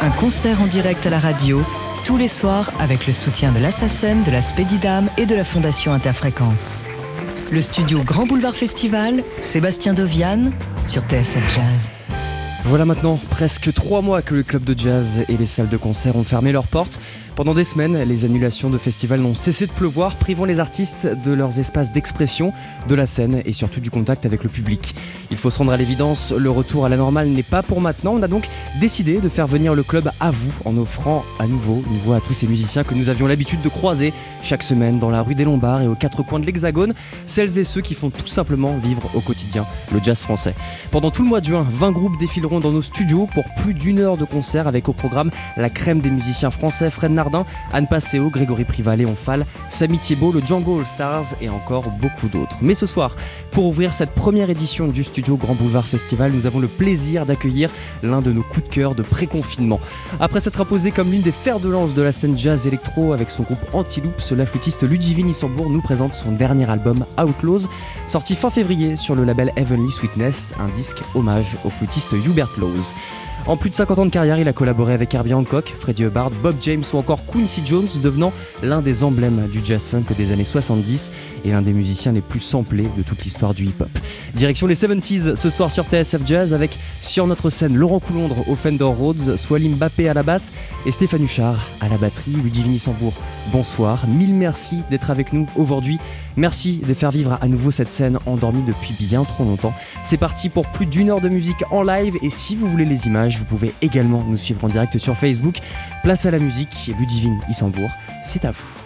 Un concert en direct à la radio, tous les soirs avec le soutien de l'Assassin, de la Spédidam et de la Fondation Interfréquence. Le studio Grand Boulevard Festival, Sébastien Dovian sur TSF Jazz. Voilà maintenant presque trois mois que le club de jazz et les salles de concert ont fermé leurs portes. Pendant des semaines, les annulations de festivals n'ont cessé de pleuvoir, privant les artistes de leurs espaces d'expression, de la scène et surtout du contact avec le public. Il faut se rendre à l'évidence, le retour à la normale n'est pas pour maintenant. On a donc décidé de faire venir le club à vous en offrant à nouveau une voix à tous ces musiciens que nous avions l'habitude de croiser chaque semaine dans la rue des Lombards et aux quatre coins de l'Hexagone, celles et ceux qui font tout simplement vivre au quotidien le jazz français. Pendant tout le mois de juin, 20 groupes défileront dans nos studios pour plus d'une heure de concert avec au programme la crème des musiciens français, Fred Anne Passeo, Grégory Privat, Léon Fall, Samy Thiebaud, le Django All Stars et encore beaucoup d'autres. Mais ce soir, pour ouvrir cette première édition du studio Grand Boulevard Festival, nous avons le plaisir d'accueillir l'un de nos coups de cœur de pré-confinement. Après s'être imposé comme l'une des fers de lance de la scène jazz électro avec son groupe Antiloops, la flûtiste Ludivine Issambourg nous présente son dernier album Outlaws, sorti fin février sur le label Heavenly Sweetness, un disque hommage au flûtiste Hubert Laws. En plus de 50 ans de carrière, il a collaboré avec Herbie Hancock, Freddie Hubbard, Bob James ou encore Quincy Jones, devenant l'un des emblèmes du jazz funk des années 70 et l'un des musiciens les plus samplés de toute l'histoire du hip-hop. Direction les 70s ce soir sur TSF Jazz avec sur notre scène Laurent Coulondre au Fender Rhodes, Swalim Mbappé à la basse et Stéphane Huchard à la batterie. Ludivine Sambourg, bonsoir. Mille merci d'être avec nous aujourd'hui. Merci de faire vivre à nouveau cette scène endormie depuis bien trop longtemps. C'est parti pour plus d'une heure de musique en live et si vous voulez les images, vous pouvez également nous suivre en direct sur Facebook. Place à la musique, Ludivine Issambourg, c'est à vous.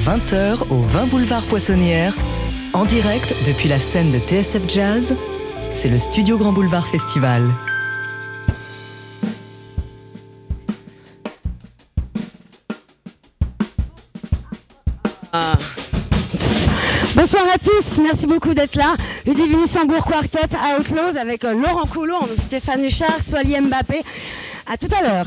20h au 20 boulevard Poissonnière, en direct depuis la scène de TSF Jazz. C'est le Studio Grand Boulevard Festival. Ah. Bonsoir à tous, merci beaucoup d'être là. Le Quartet à Outlaws avec euh, Laurent Coulon, Stéphane Huchard, Soali Mbappé. À tout à l'heure.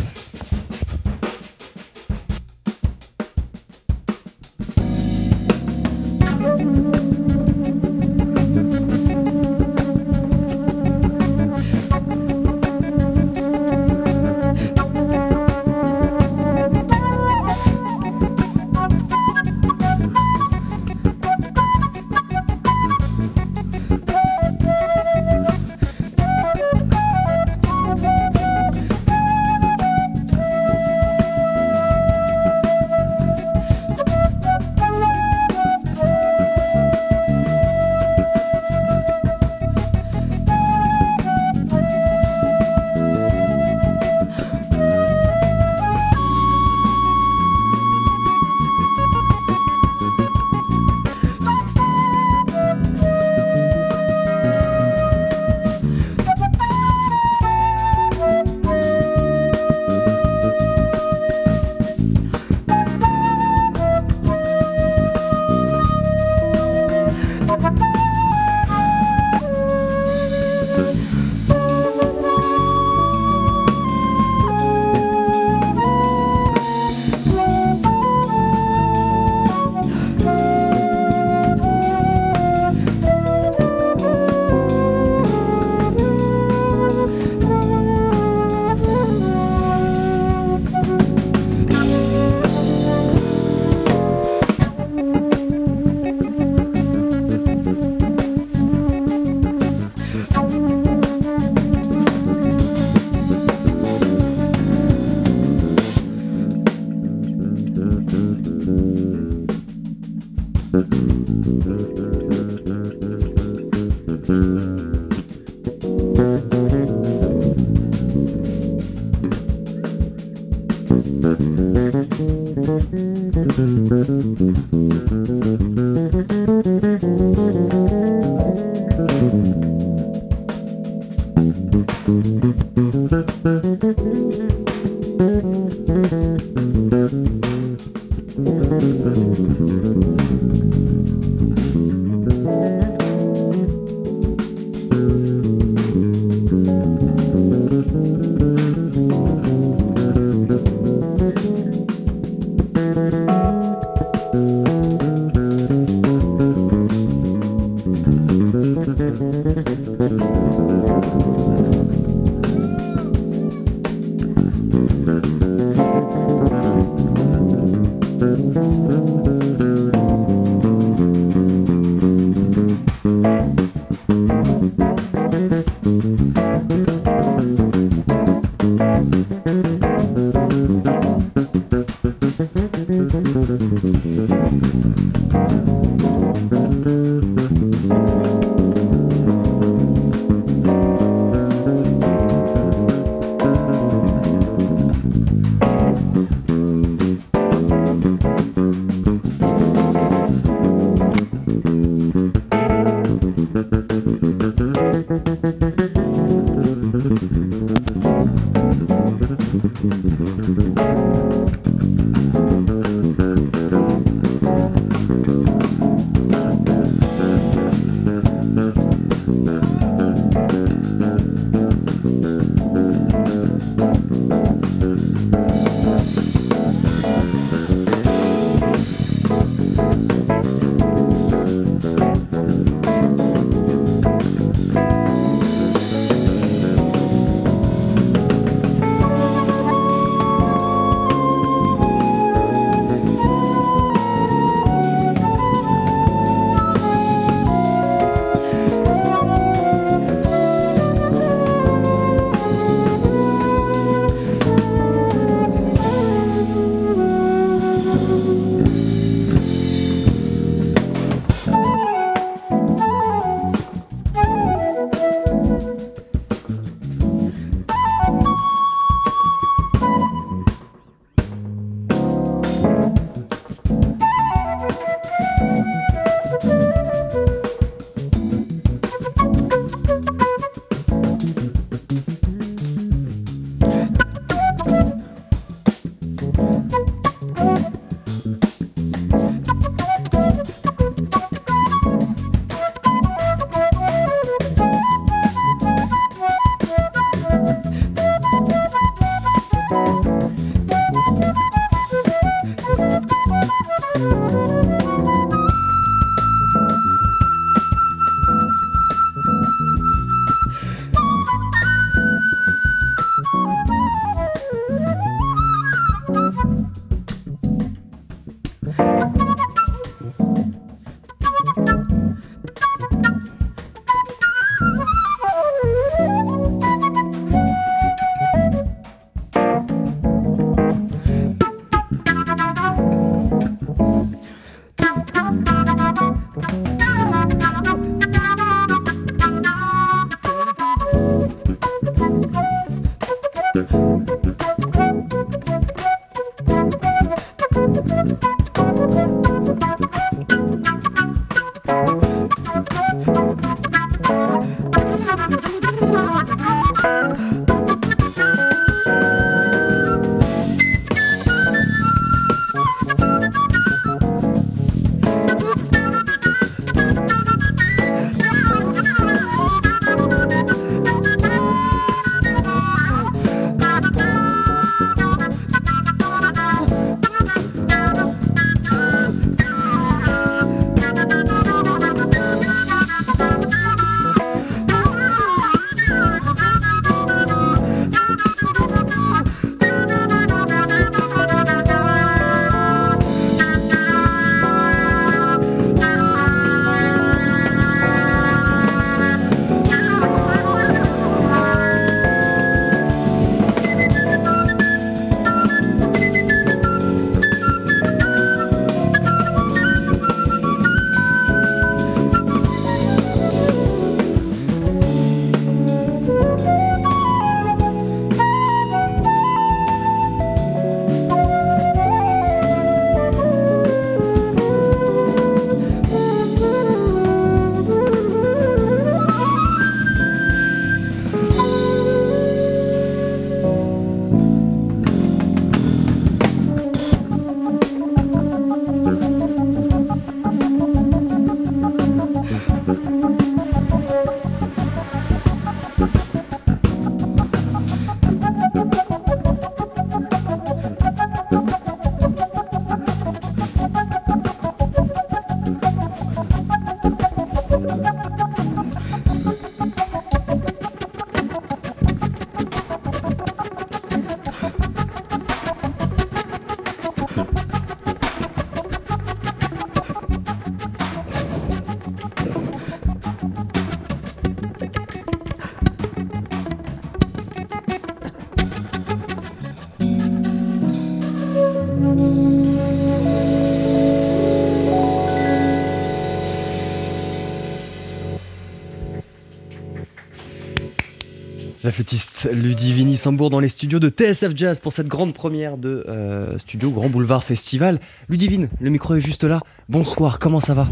La flûtiste Ludivini dans les studios de TSF Jazz pour cette grande première de euh, Studio Grand Boulevard Festival. Ludivine, le micro est juste là. Bonsoir, comment ça va?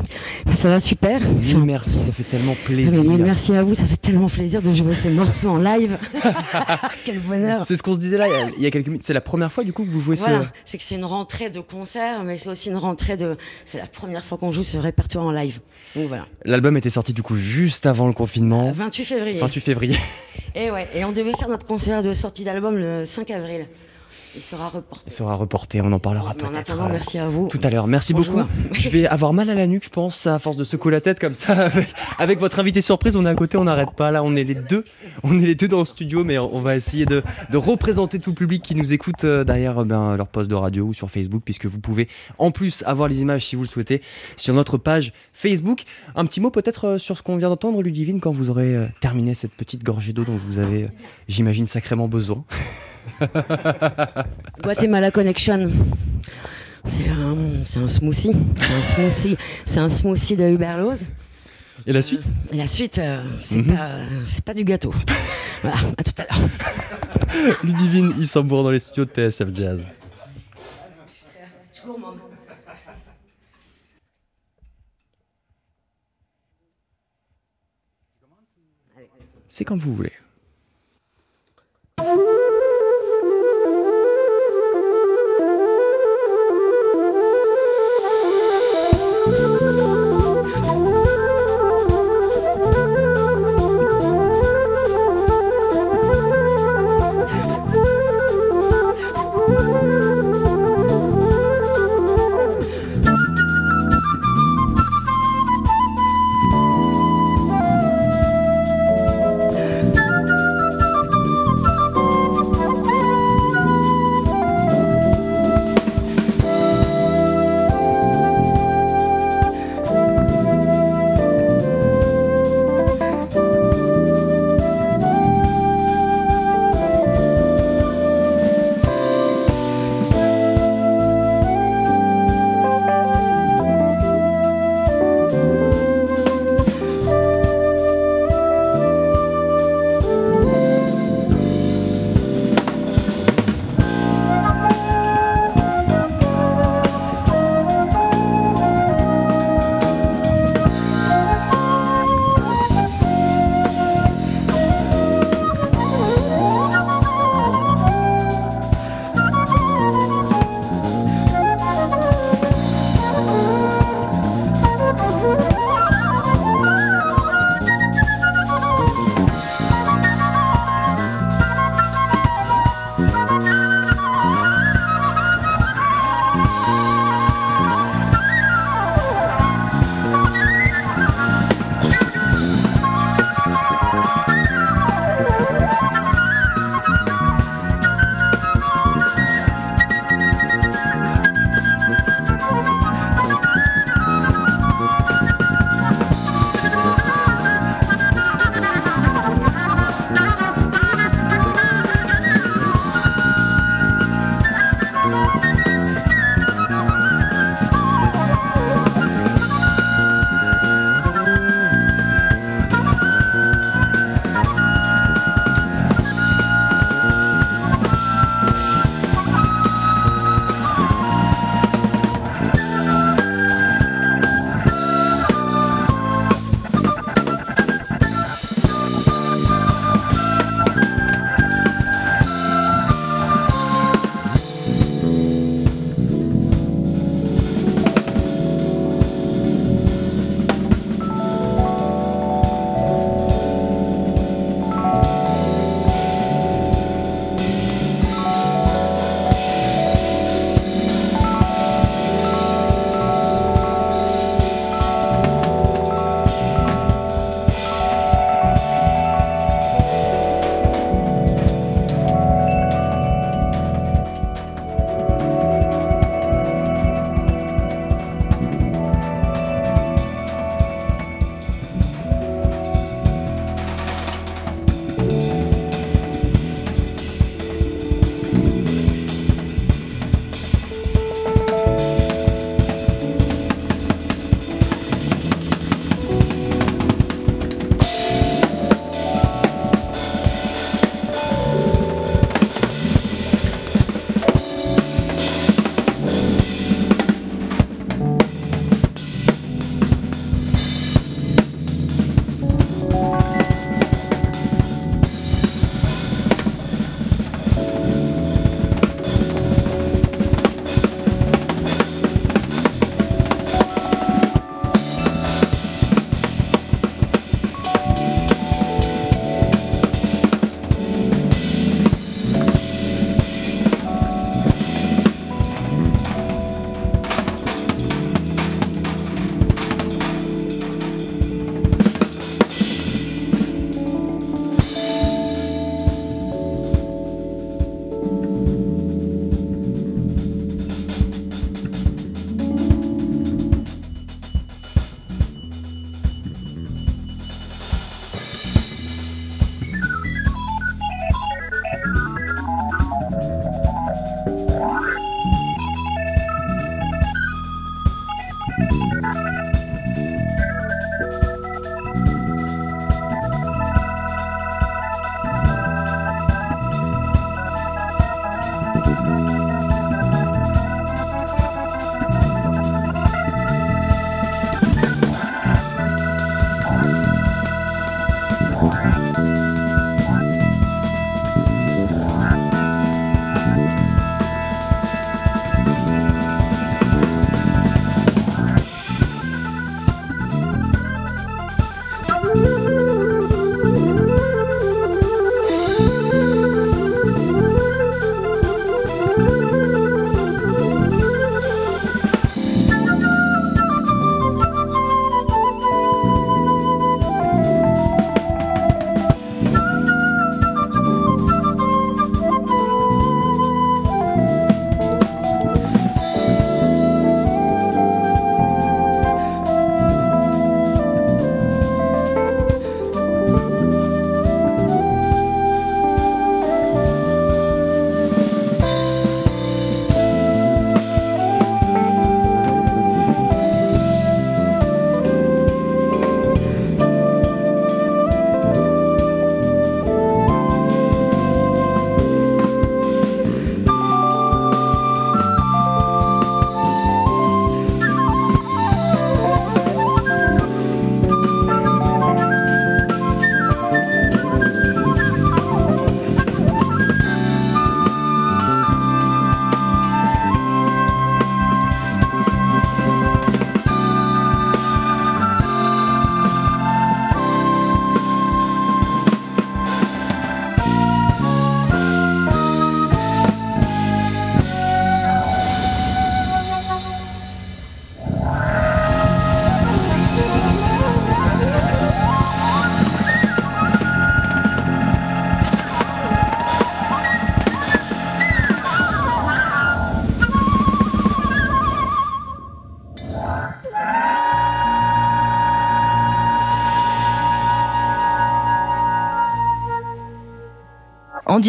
Bah, Ça va super. Merci, ça fait tellement plaisir. merci à vous, ça fait tellement plaisir de jouer ces morceaux en live. Quel bonheur. C'est ce qu'on se disait là il y a quelques minutes. C'est la première fois du coup que vous jouez voilà. C'est que c'est une rentrée de concert, mais c'est aussi une rentrée de. C'est la première fois qu'on joue ce répertoire en live. Donc voilà. L'album était sorti du coup juste avant le confinement. 28 février. 28 février. Et ouais, et on devait faire notre concert de sortie d'album le 5 avril. Il sera reporté. Il sera reporté, on en parlera peut-être. En attendant, euh, merci à vous. Tout à l'heure, merci beaucoup. je vais avoir mal à la nuque, je pense, à force de secouer la tête comme ça. Avec, votre invité surprise, on est à côté, on n'arrête pas. Là, on est les deux. On est les deux dans le studio, mais on va essayer de, représenter tout le public qui nous écoute euh, derrière euh, ben, leur poste de radio ou sur Facebook, puisque vous pouvez en plus avoir les images si vous le souhaitez sur notre page Facebook. Un petit mot peut-être sur ce qu'on vient d'entendre, Ludivine, quand vous aurez terminé cette petite gorgée d'eau dont vous avez, j'imagine, sacrément besoin. Guatemala Connection. C'est un, smoothie. C'est un smoothie. C'est un smoothie de Huberlose. Et la suite Et la suite, euh, c'est, mhm. pas, c'est pas du gâteau. voilà, à tout à l'heure. Ludivine Issambourg dans les studios de TSF Jazz. C'est comme vous voulez.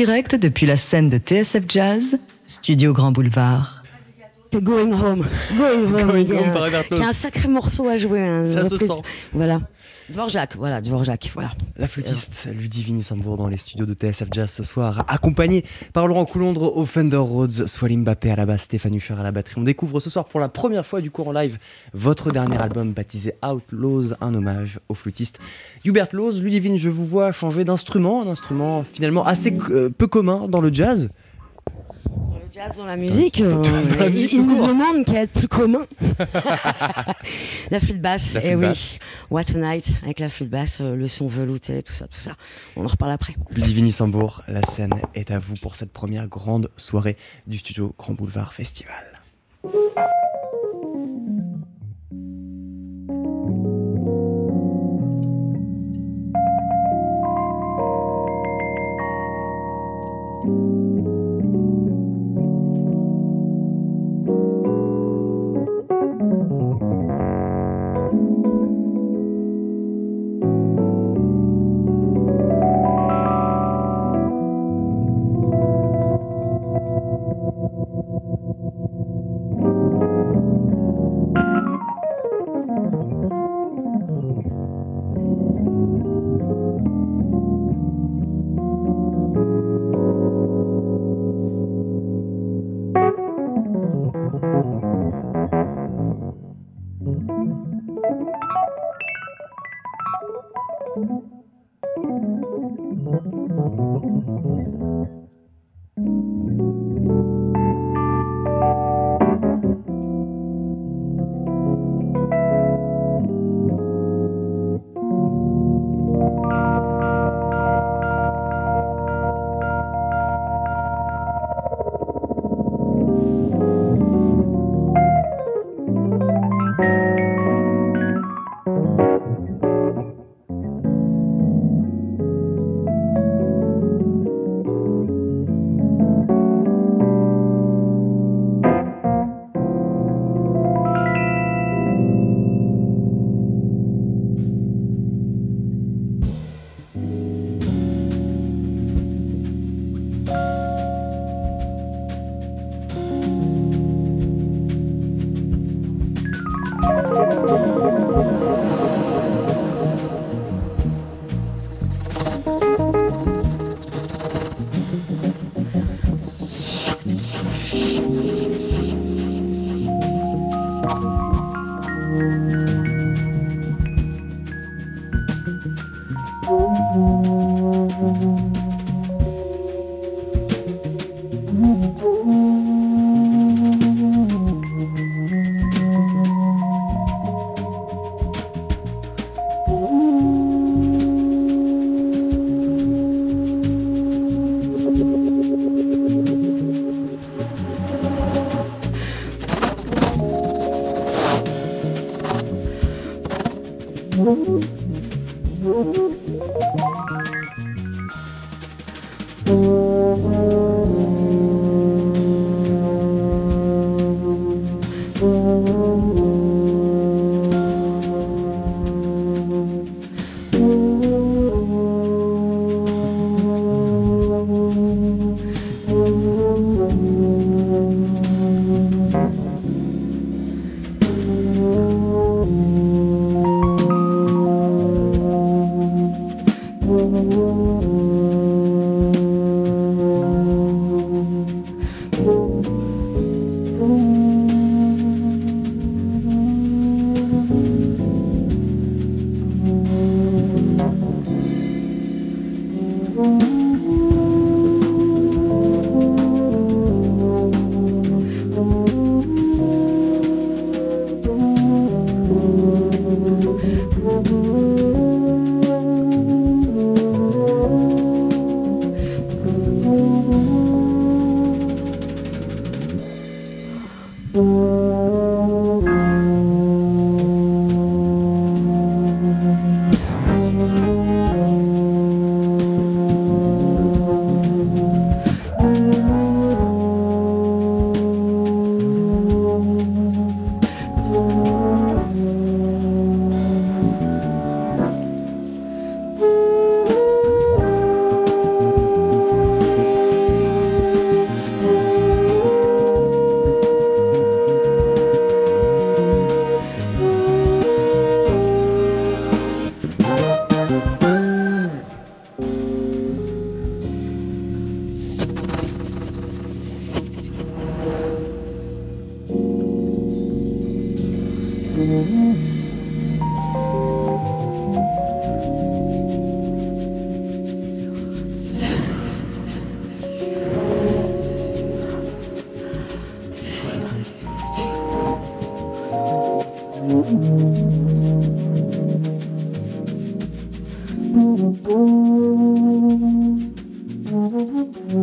Direct depuis la scène de TSF Jazz, Studio Grand Boulevard. C'est Going Home. Going Home. Going Home un- par Herbert qui est un sacré morceau à jouer. hein, Ça se sent. Voilà. Dvorak, voilà, Dvorak, voilà. La flûtiste Ludivine Sambour dans les studios de TSF Jazz ce soir, accompagnée par Laurent Coulondre au Fender Rhodes, Swalim Mbappé à la basse, Stéphane Hucher à la batterie. On découvre ce soir pour la première fois du cours en live votre dernier album baptisé Outlaws, un hommage au flûtiste Hubert Laws. Ludivine, je vous vois changer d'instrument, un instrument finalement assez euh, peu commun dans le jazz. Jazz, dans la musique, Dans- dans euh, la musique il, nous court. demande qu'à être plus commun. la flûte basse, et flûte oui. basse. What a Night avec la flûte basse, euh, le son velouté, tout ça, tout ça. On en reparle après. Ludivine Sambour, la scène est à vous pour cette première grande soirée du studio Grand Boulevard Festival.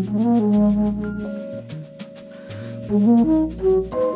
Thank you.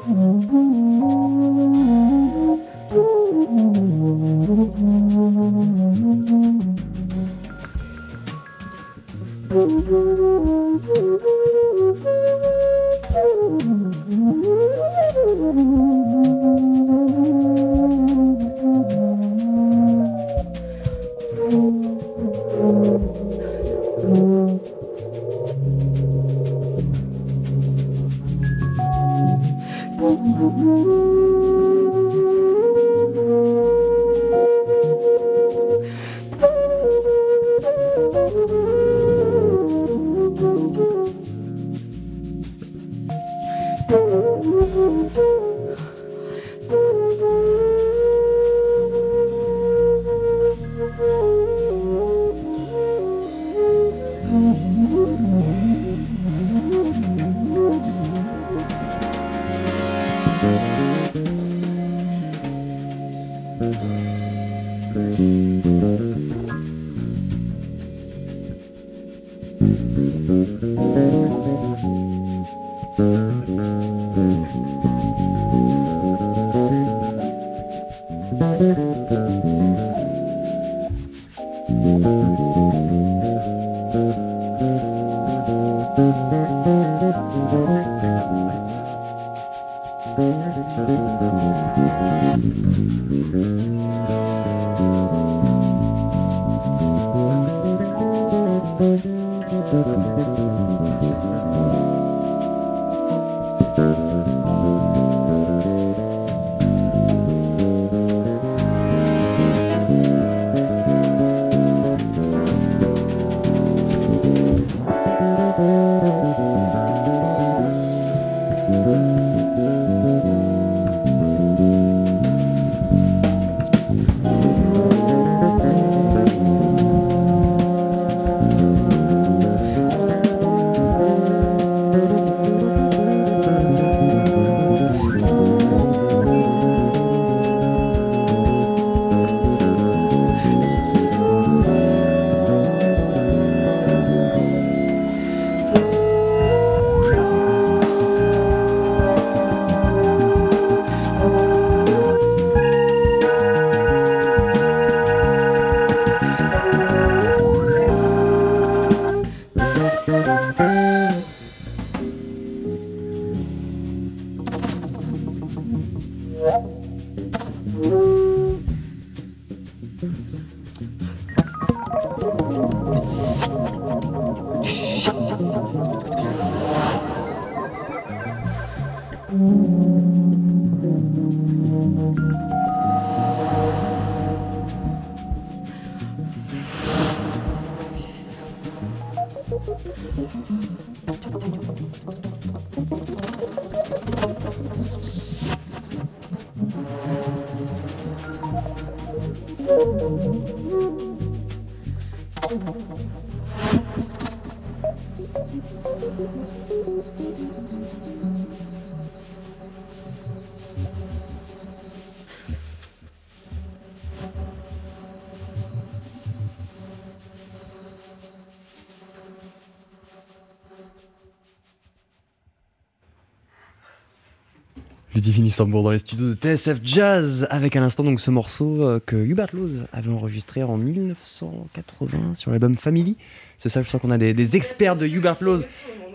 Ludivine Istanbul dans les studios de TSF Jazz avec à l'instant donc ce morceau euh, que Hubert Laws avait enregistré en 1980 sur l'album Family. C'est ça, je sens qu'on a des, des, experts de Hubert Laws.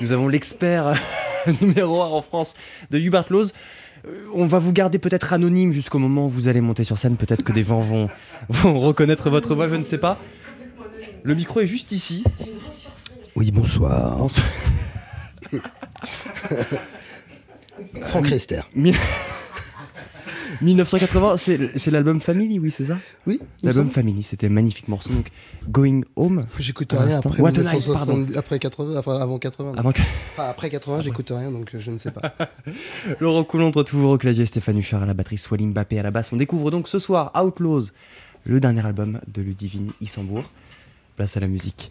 Nous avons l'expert numéro 1 en France de Hubert Laws. Euh, on va vous garder peut-être anonyme jusqu'au moment où vous allez monter sur scène. Peut-être que des gens vont, vont reconnaître votre voix, je ne sais pas. Le micro est juste ici. Oui, bonsoir. Bonsoir. Franck Rester. 1980, c'est l'album Family, oui, c'est ça Oui. L'album Family, c'était un magnifique morceau. Donc, Going Home. J'écoute rien après, What a night, pardon. après 80, enfin avant 80. Avant... Enfin, après 80, j'écoute rien, donc je ne sais pas. Laurent Coulon, toujours au clavier, Stéphane Huchard à la batterie, Swalim Mbappé à la basse. On découvre donc ce soir Outlaws, le dernier album de Ludivine Issambourg. Place à la musique.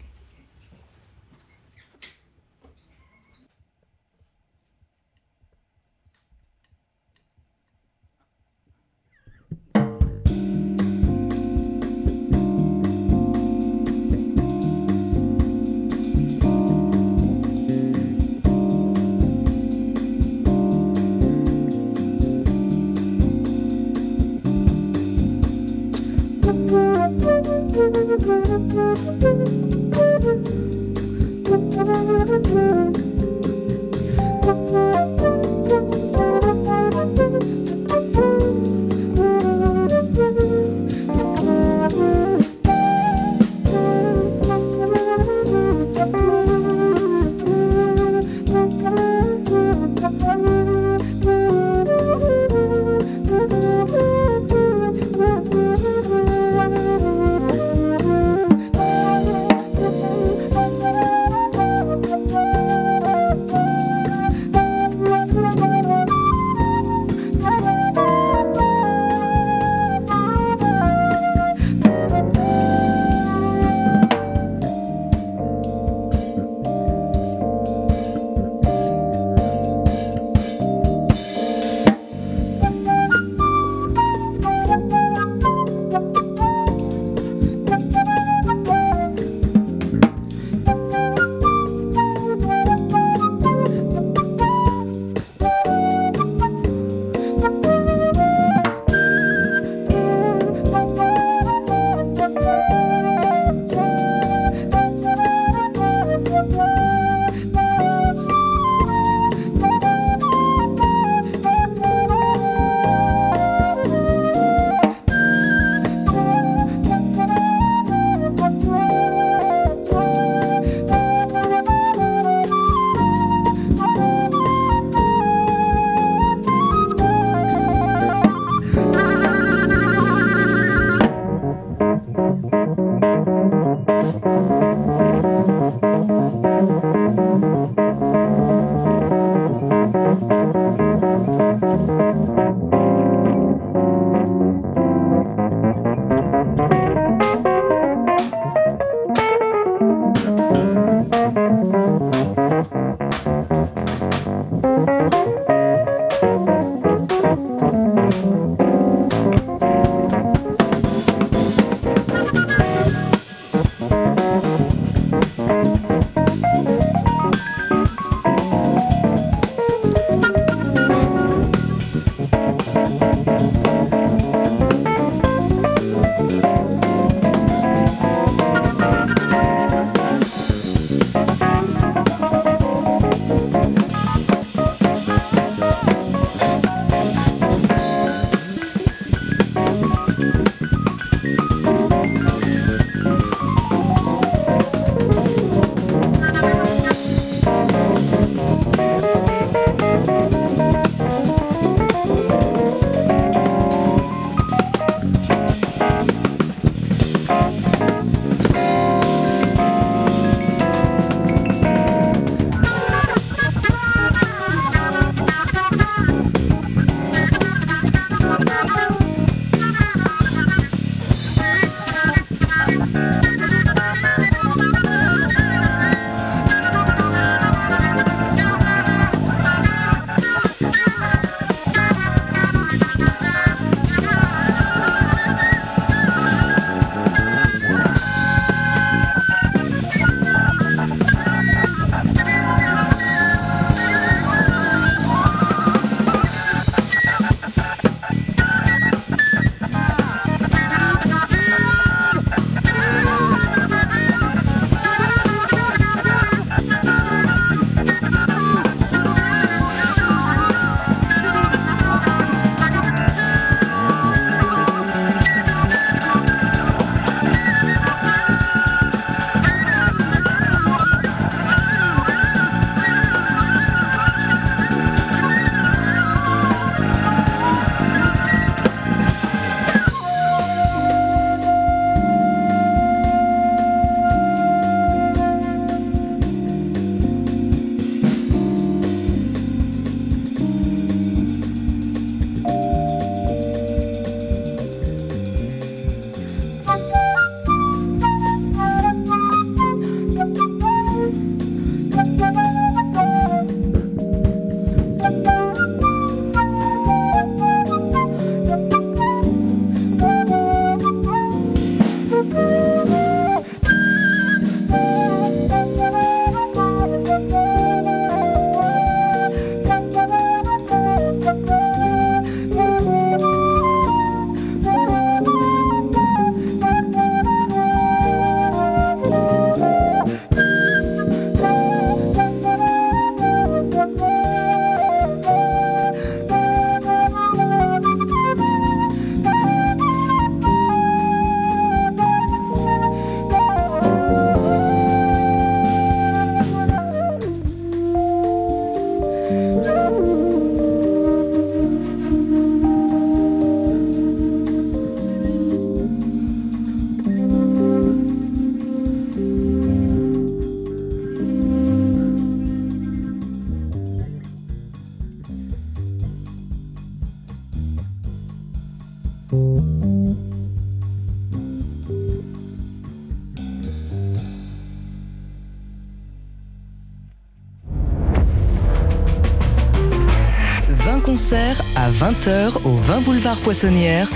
20h au 20 boulevard Poissonnière,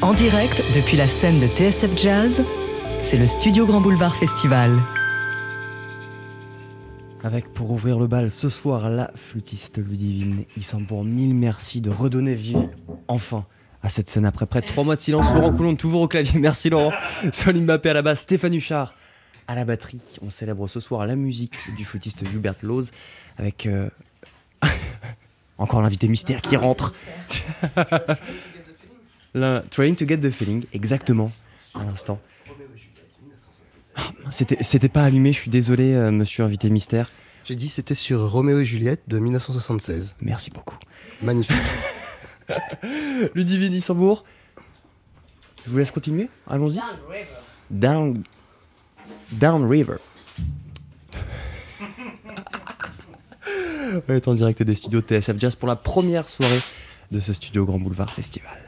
en direct depuis la scène de TSF Jazz. C'est le Studio Grand Boulevard Festival. Avec pour ouvrir le bal ce soir la flûtiste Ludivine Issambourg. Mille merci de redonner vie enfin à cette scène après près de trois mois de silence. Laurent Coulon toujours au clavier. Merci Laurent. Solim Mbappé à la basse, Stéphane Huchard à la batterie. On célèbre ce soir la musique du flûtiste Hubert Lose avec euh, encore l'invité mystère qui rentre. Trying to get the feeling, exactement, à l'instant. Ah, c'était pas allumé, je suis désolé, euh, monsieur invité mystère. J'ai dit c'était sur Roméo et Juliette de 1976. Merci beaucoup. Magnifique. Ludivine Issambourg. Je vous laisse continuer, allons-y. Down Down River. On est en direct des studios TSF Jazz pour la première soirée de ce studio Grand Boulevard Festival.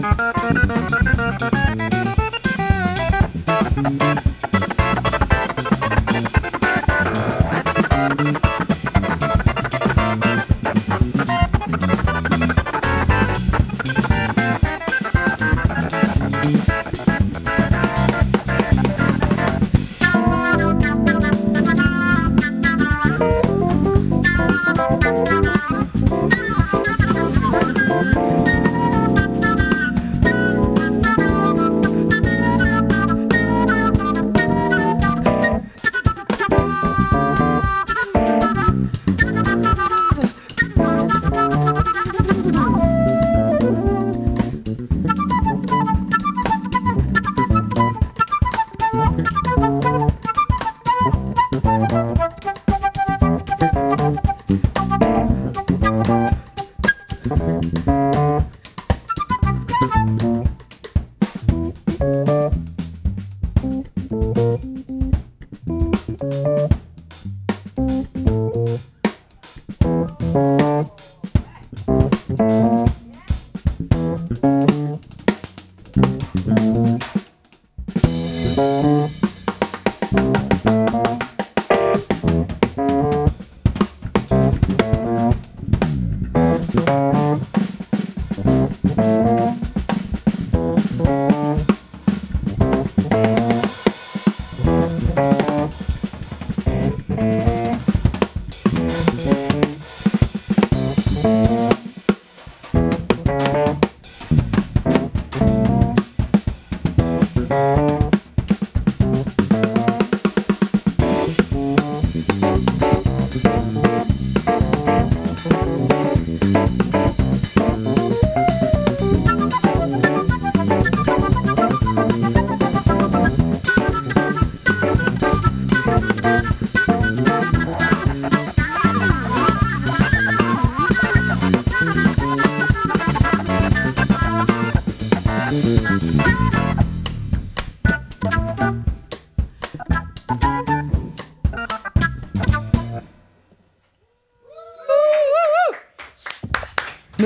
Bye.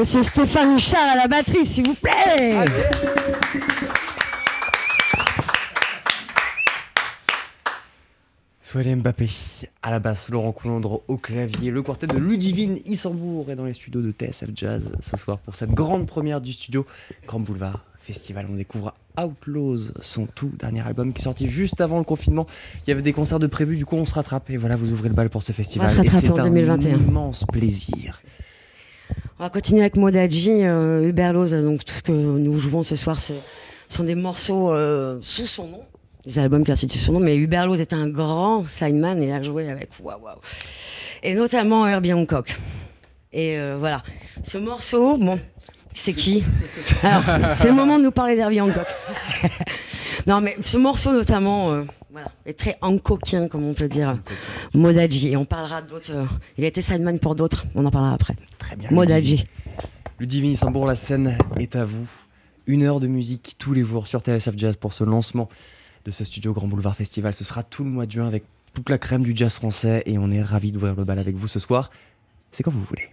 Monsieur Stéphane Richard à la batterie, s'il vous plaît. Soyez Mbappé à la basse, Laurent Coulondre au clavier, le quartet de Ludivine Issembourg est dans les studios de TSF Jazz ce soir pour cette grande première du studio Grand Boulevard Festival. On découvre Outlaws, son tout dernier album qui est sorti juste avant le confinement. Il y avait des concerts de prévus, du coup on se rattrape et voilà, vous ouvrez le bal pour ce festival. On va se rattraper en 2021. un immense plaisir. On va continuer avec Modaji, euh. Donc tout ce que nous jouons ce soir, ce sont des morceaux euh, sous son nom. des albums qui instituent son nom, mais Hubert Lose est un grand signman et il a joué avec waouh waouh. Et notamment Herbie Hancock. Et euh, voilà. Ce morceau, bon, c'est qui? C'est le moment de nous parler d'Herbie Hancock. non, mais ce morceau notamment. Voilà, est très hancockien, comme on peut dire, Modaji. Et on parlera d'autres. Euh, il a été sideman pour d'autres, on en parlera après. Très bien. Modaji. Ludivine Sambour, la scène est à vous. Une heure de musique tous les jours sur TSF Jazz pour ce lancement de ce studio Grand Boulevard Festival. Ce sera tout le mois de juin avec toute la crème du jazz français et on est ravis d'ouvrir le bal avec vous ce soir. C'est quand vous voulez.